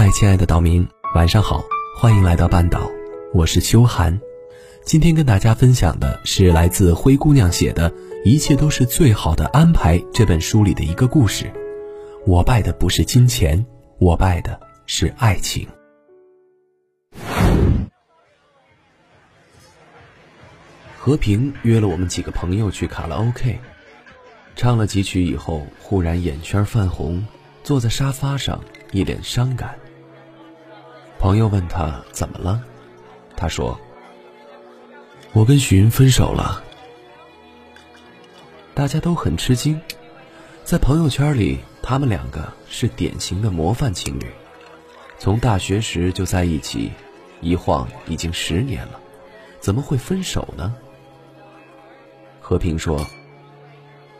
嗨，亲爱的岛民，晚上好，欢迎来到半岛，我是秋寒。今天跟大家分享的是来自灰姑娘写的《一切都是最好的安排》这本书里的一个故事。我拜的不是金钱，我拜的是爱情。和平约了我们几个朋友去卡拉 OK，唱了几曲以后，忽然眼圈泛红，坐在沙发上，一脸伤感。朋友问他怎么了，他说：“我跟许云分手了。”大家都很吃惊，在朋友圈里，他们两个是典型的模范情侣，从大学时就在一起，一晃已经十年了，怎么会分手呢？和平说：“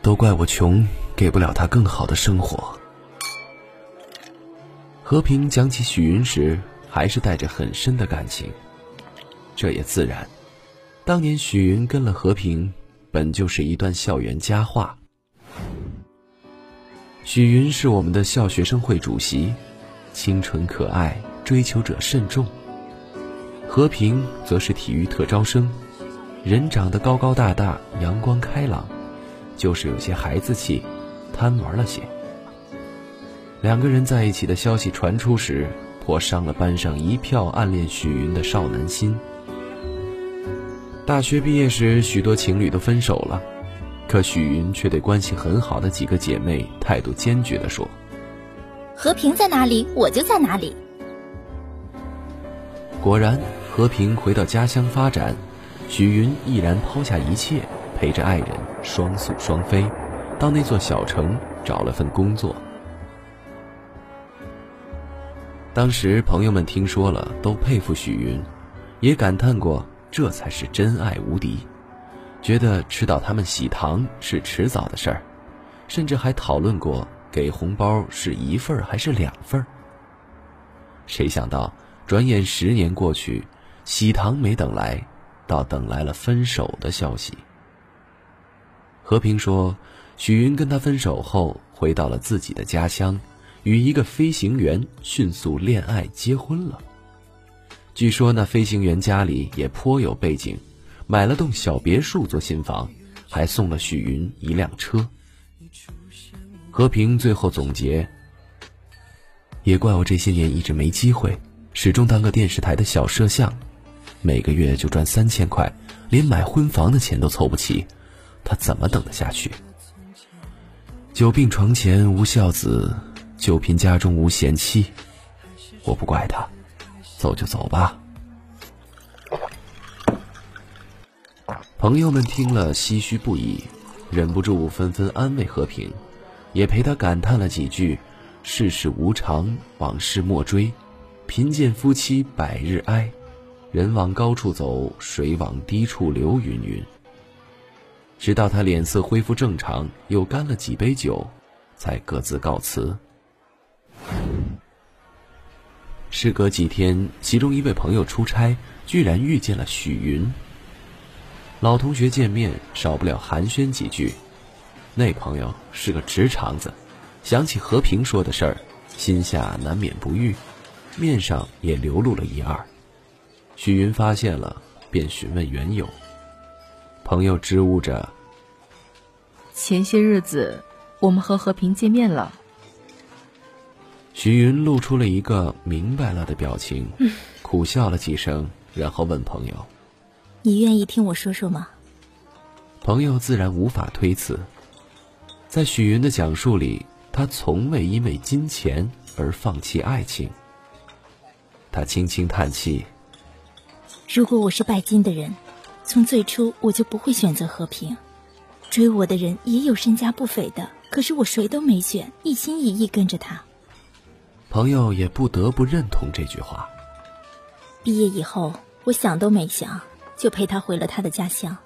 都怪我穷，给不了他更好的生活。”和平讲起许云时，还是带着很深的感情。这也自然，当年许云跟了和平，本就是一段校园佳话。许云是我们的校学生会主席，清纯可爱，追求者甚众。和平则是体育特招生。人长得高高大大，阳光开朗，就是有些孩子气，贪玩了些。两个人在一起的消息传出时，颇伤了班上一票暗恋许云的少男心。大学毕业时，许多情侣都分手了，可许云却对关系很好的几个姐妹态度坚决地说：“和平在哪里，我就在哪里。”果然，和平回到家乡发展。许云毅然抛下一切，陪着爱人双宿双飞，到那座小城找了份工作。当时朋友们听说了，都佩服许云，也感叹过这才是真爱无敌，觉得吃到他们喜糖是迟早的事儿，甚至还讨论过给红包是一份还是两份。谁想到，转眼十年过去，喜糖没等来。倒等来了分手的消息。和平说，许云跟他分手后，回到了自己的家乡，与一个飞行员迅速恋爱结婚了。据说那飞行员家里也颇有背景，买了栋小别墅做新房，还送了许云一辆车。和平最后总结：也怪我这些年一直没机会，始终当个电视台的小摄像。每个月就赚三千块，连买婚房的钱都凑不齐，他怎么等得下去？久病床前无孝子，就凭家中无贤妻。我不怪他，走就走吧。朋友们听了唏嘘不已，忍不住纷纷安慰和平，也陪他感叹了几句：“世事无常，往事莫追，贫贱夫妻百日哀。”人往高处走，水往低处流，云云。直到他脸色恢复正常，又干了几杯酒，才各自告辞。事隔几天，其中一位朋友出差，居然遇见了许云。老同学见面，少不了寒暄几句。那朋友是个直肠子，想起和平说的事儿，心下难免不悦，面上也流露了一二。许云发现了，便询问缘由。朋友支吾着：“前些日子，我们和和平见面了。”许云露出了一个明白了的表情，苦笑了几声，然后问朋友：“你愿意听我说说吗？”朋友自然无法推辞。在许云的讲述里，他从未因为金钱而放弃爱情。他轻轻叹气。如果我是拜金的人，从最初我就不会选择和平。追我的人也有身家不菲的，可是我谁都没选，一心一意跟着他。朋友也不得不认同这句话。毕业以后，我想都没想，就陪他回了他的家乡。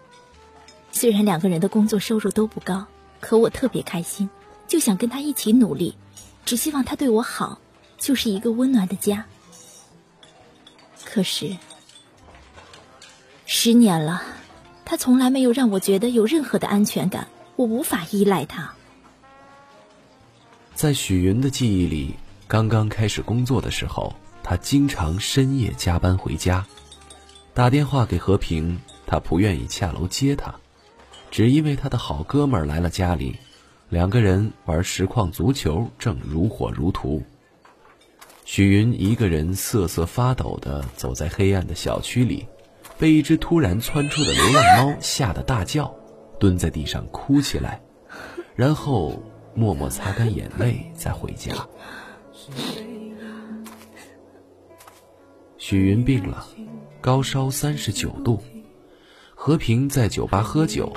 虽然两个人的工作收入都不高，可我特别开心，就想跟他一起努力，只希望他对我好，就是一个温暖的家。可是。十年了，他从来没有让我觉得有任何的安全感，我无法依赖他。在许云的记忆里，刚刚开始工作的时候，他经常深夜加班回家，打电话给和平，他不愿意下楼接他，只因为他的好哥们儿来了家里，两个人玩实况足球正如火如荼。许云一个人瑟瑟发抖地走在黑暗的小区里，被一只突然窜出的流浪猫吓得大叫，蹲在地上哭起来，然后默默擦干眼泪再回家。许云病了，高烧三十九度，和平在酒吧喝酒，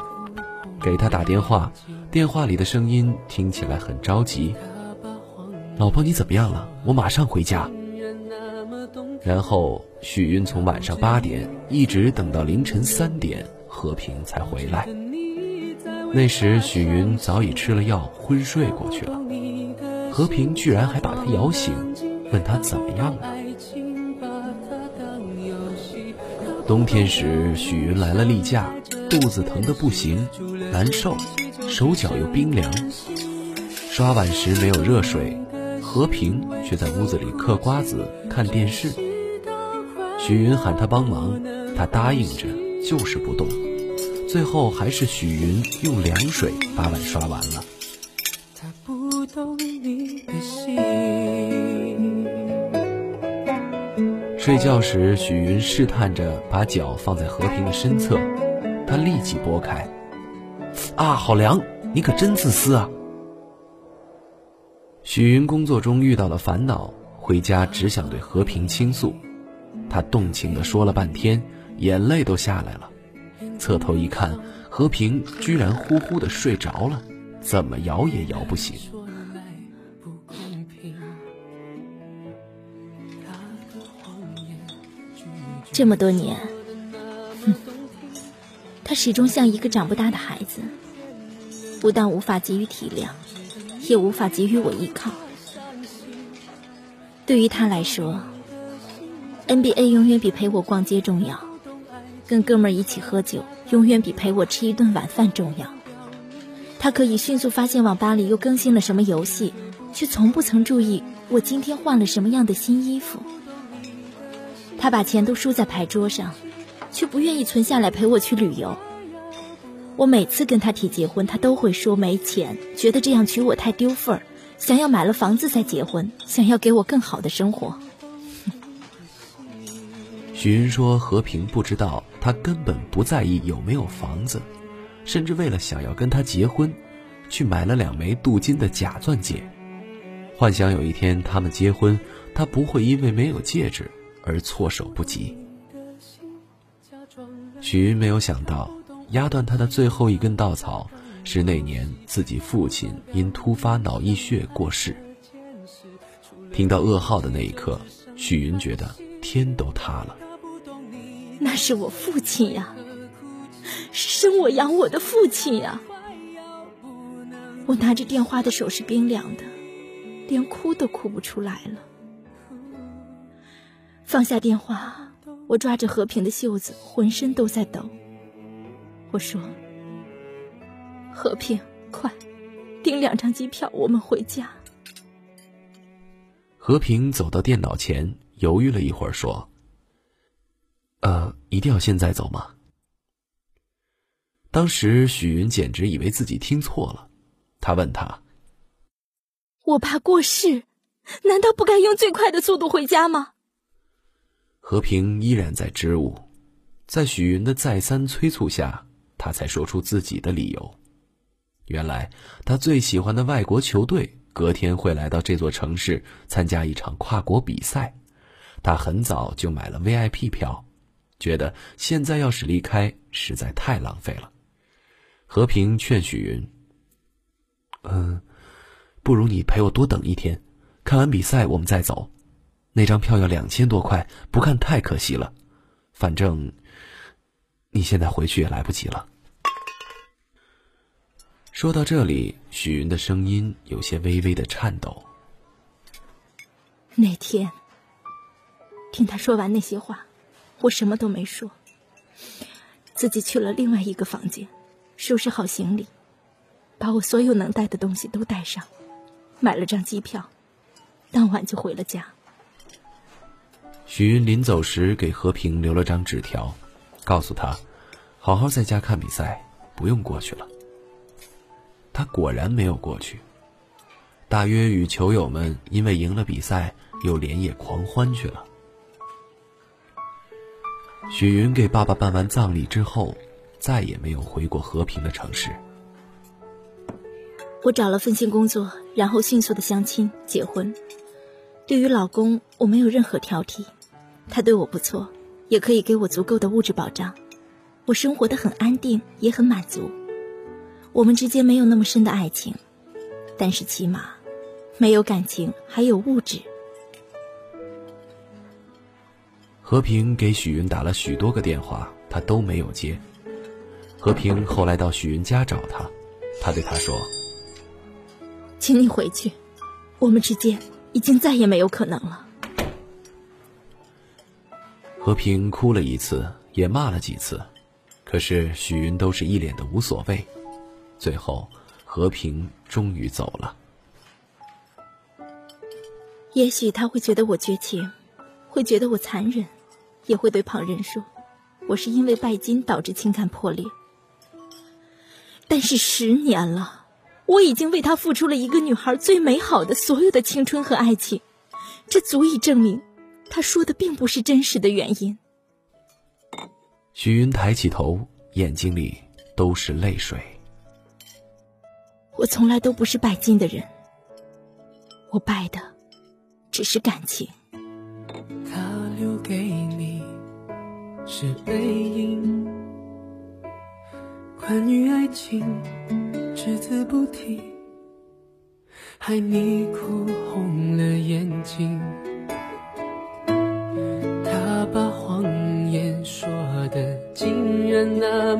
给他打电话，电话里的声音听起来很着急。老婆，你怎么样了？我马上回家。然后许云从晚上八点一直等到凌晨三点，和平才回来。那时许云早已吃了药，昏睡过去了。和平居然还把他摇醒，问他怎么样了。冬天时，许云来了例假，肚子疼得不行，难受，手脚又冰凉。刷碗时没有热水。和平却在屋子里嗑瓜子、看电视。许云喊他帮忙，他答应着，就是不动。最后还是许云用凉水把碗刷完了。睡觉时，许云试探着把脚放在和平的身侧，他立即拨开。啊，好凉！你可真自私啊！许云工作中遇到了烦恼，回家只想对和平倾诉。他动情的说了半天，眼泪都下来了。侧头一看，和平居然呼呼的睡着了，怎么摇也摇不醒。这么多年，他始终像一个长不大的孩子，不但无法给予体谅。也无法给予我依靠。对于他来说，NBA 永远比陪我逛街重要，跟哥们儿一起喝酒永远比陪我吃一顿晚饭重要。他可以迅速发现网吧里又更新了什么游戏，却从不曾注意我今天换了什么样的新衣服。他把钱都输在牌桌上，却不愿意存下来陪我去旅游。我每次跟他提结婚，他都会说没钱，觉得这样娶我太丢份儿，想要买了房子再结婚，想要给我更好的生活。许云说：“和平不知道，他根本不在意有没有房子，甚至为了想要跟他结婚，去买了两枚镀金的假钻戒，幻想有一天他们结婚，他不会因为没有戒指而措手不及。”许云没有想到。压断他的最后一根稻草，是那年自己父亲因突发脑溢血过世。听到噩耗的那一刻，许云觉得天都塌了。那是我父亲呀，生我养我的父亲呀。我拿着电话的手是冰凉的，连哭都哭不出来了。放下电话，我抓着和平的袖子，浑身都在抖。我说：“和平，快订两张机票，我们回家。”和平走到电脑前，犹豫了一会儿，说：“呃，一定要现在走吗？”当时许云简直以为自己听错了，他问他：“我爸过世，难道不该用最快的速度回家吗？”和平依然在支吾，在许云的再三催促下。他才说出自己的理由。原来，他最喜欢的外国球队隔天会来到这座城市参加一场跨国比赛，他很早就买了 VIP 票，觉得现在要是离开实在太浪费了。和平劝许云：“嗯，不如你陪我多等一天，看完比赛我们再走。那张票要两千多块，不看太可惜了。反正……”你现在回去也来不及了。说到这里，许云的声音有些微微的颤抖。那天，听他说完那些话，我什么都没说，自己去了另外一个房间，收拾好行李，把我所有能带的东西都带上，买了张机票，当晚就回了家。许云临走时给和平留了张纸条，告诉他，好好在家看比赛，不用过去了。他果然没有过去，大约与球友们因为赢了比赛，又连夜狂欢去了。许云给爸爸办完葬礼之后，再也没有回过和平的城市。我找了份新工作，然后迅速的相亲结婚。对于老公，我没有任何挑剔，他对我不错，也可以给我足够的物质保障，我生活的很安定，也很满足。我们之间没有那么深的爱情，但是起码没有感情，还有物质。和平给许云打了许多个电话，他都没有接。和平后来到许云家找他，他对他说。请你回去，我们之间已经再也没有可能了。和平哭了一次，也骂了几次，可是许云都是一脸的无所谓。最后，和平终于走了。也许他会觉得我绝情，会觉得我残忍，也会对旁人说我是因为拜金导致情感破裂。但是十年了。我已经为他付出了一个女孩最美好的所有的青春和爱情，这足以证明，他说的并不是真实的原因。许云抬起头，眼睛里都是泪水。我从来都不是拜金的人，我拜的只是感情。他留给你是背影，关于爱情。只字不提，害你哭红了眼睛。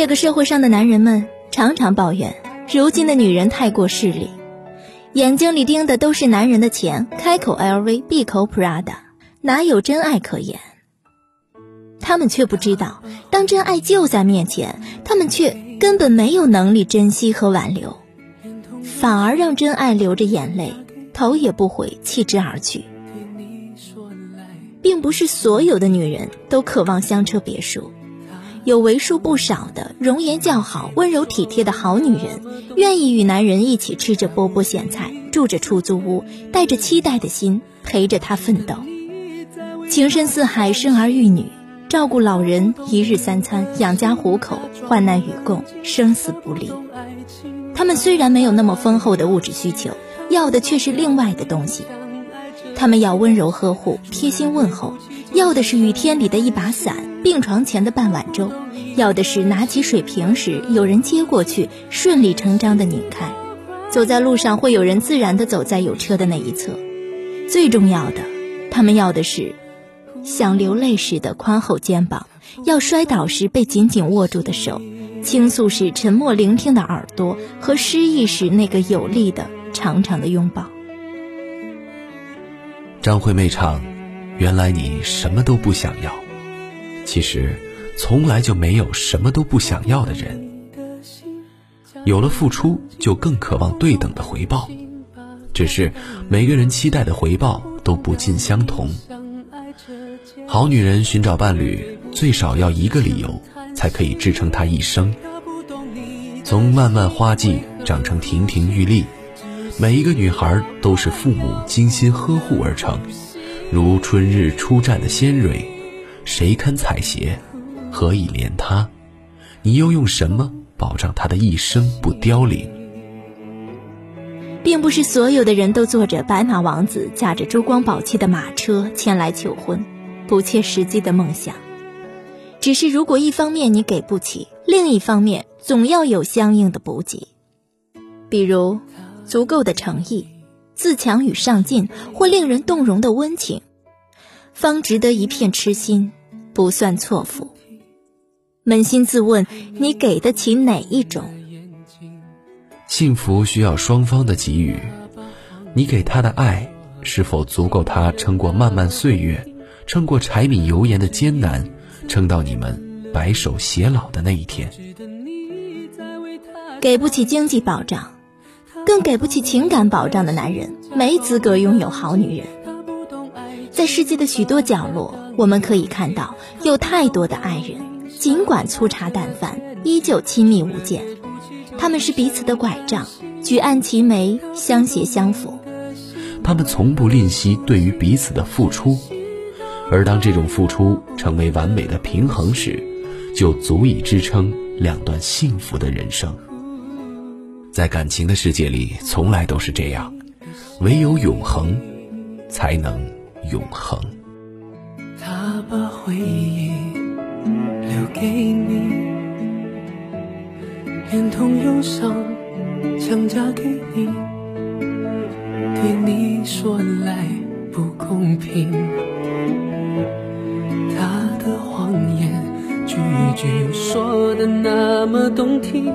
这个社会上的男人们常常抱怨，如今的女人太过势利，眼睛里盯的都是男人的钱，开口 LV，闭口 Prada，哪有真爱可言？他们却不知道，当真爱就在面前，他们却根本没有能力珍惜和挽留，反而让真爱流着眼泪，头也不回弃之而去。并不是所有的女人都渴望香车别墅，有为数不少的容颜较好、温柔体贴的好女人，愿意与男人一起吃着波波咸菜，住着出租屋，带着期待的心陪着他奋斗，情深似海，生儿育女，照顾老人，一日三餐，养家糊口，患难与共，生死不离。他们虽然没有那么丰厚的物质需求，要的却是另外的东西。他们要温柔呵护、贴心问候，要的是雨天里的一把伞、病床前的半碗粥，要的是拿起水瓶时有人接过去，顺理成章的拧开。走在路上会有人自然的走在有车的那一侧。最重要的，他们要的是想流泪时的宽厚肩膀，要摔倒时被紧紧握住的手，倾诉时沉默聆听的耳朵和失意时那个有力的长长的拥抱。张惠妹唱：“原来你什么都不想要。”其实，从来就没有什么都不想要的人。有了付出，就更渴望对等的回报。只是每个人期待的回报都不尽相同。好女人寻找伴侣，最少要一个理由，才可以支撑她一生。从漫漫花季长成亭亭玉立。每一个女孩都是父母精心呵护而成，如春日初绽的鲜蕊，谁堪采撷？何以怜他？你又用什么保障他的一生不凋零？并不是所有的人都坐着白马王子驾着珠光宝气的马车前来求婚，不切实际的梦想。只是如果一方面你给不起，另一方面总要有相应的补给，比如足够的诚意、自强与上进，或令人动容的温情，方值得一片痴心，不算错付。扪心自问，你给得起哪一种？幸福需要双方的给予，你给他的爱是否足够他撑过漫漫岁月，撑过柴米油盐的艰难，撑到你们白首偕老的那一天？给不起经济保障，更给不起情感保障的男人，没资格拥有好女人。在世界的许多角落，我们可以看到有太多的爱人。尽管粗茶淡饭，依旧亲密无间。他们是彼此的拐杖，举案齐眉，相携相扶。他们从不吝惜对于彼此的付出，而当这种付出成为完美的平衡时，就足以支撑两段幸福的人生。在感情的世界里，从来都是这样，唯有永恒，才能永恒。他把回忆。留给你，连同忧伤强加给你，对你说来不公平。他的谎言句句说的那么动听，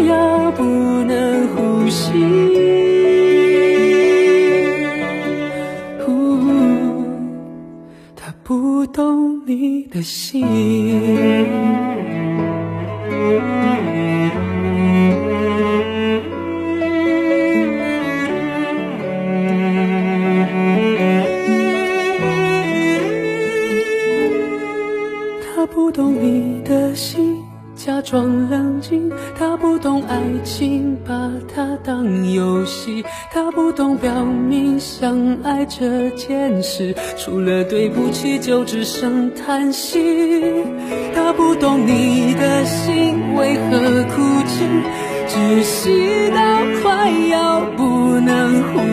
要不能呼吸。他不懂你的心。请，把它当游戏。他不懂表明相爱这件事，除了对不起就只剩叹息。他不懂你的心为何哭泣，窒息到快要不能呼